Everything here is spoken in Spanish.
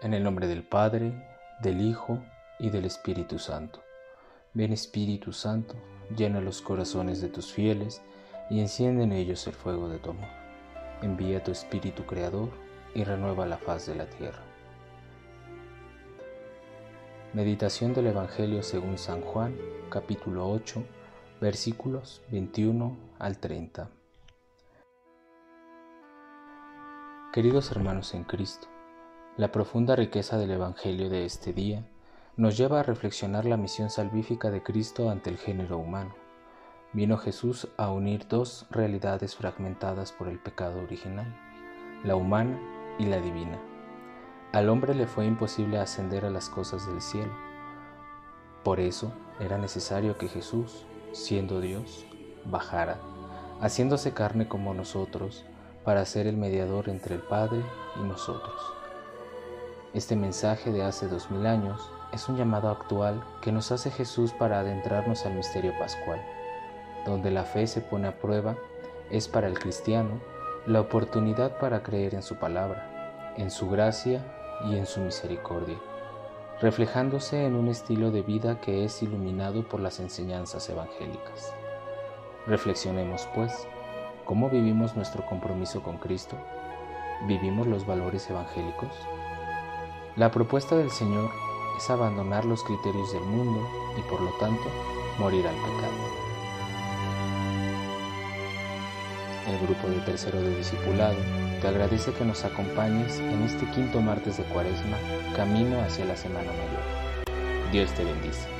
En el nombre del Padre, del Hijo y del Espíritu Santo. Ven Espíritu Santo, llena los corazones de tus fieles y enciende en ellos el fuego de tu amor. Envía tu Espíritu Creador y renueva la faz de la tierra. Meditación del Evangelio según San Juan, capítulo 8, versículos 21 al 30. Queridos hermanos en Cristo, la profunda riqueza del Evangelio de este día nos lleva a reflexionar la misión salvífica de Cristo ante el género humano. Vino Jesús a unir dos realidades fragmentadas por el pecado original, la humana y la divina. Al hombre le fue imposible ascender a las cosas del cielo. Por eso era necesario que Jesús, siendo Dios, bajara, haciéndose carne como nosotros, para ser el mediador entre el Padre y nosotros. Este mensaje de hace dos mil años es un llamado actual que nos hace Jesús para adentrarnos al misterio pascual, donde la fe se pone a prueba, es para el cristiano la oportunidad para creer en su palabra, en su gracia y en su misericordia, reflejándose en un estilo de vida que es iluminado por las enseñanzas evangélicas. Reflexionemos pues, ¿cómo vivimos nuestro compromiso con Cristo? ¿Vivimos los valores evangélicos? La propuesta del Señor es abandonar los criterios del mundo y por lo tanto morir al pecado. El grupo de tercero de discipulado te agradece que nos acompañes en este quinto martes de cuaresma, camino hacia la Semana Mayor. Dios te bendice.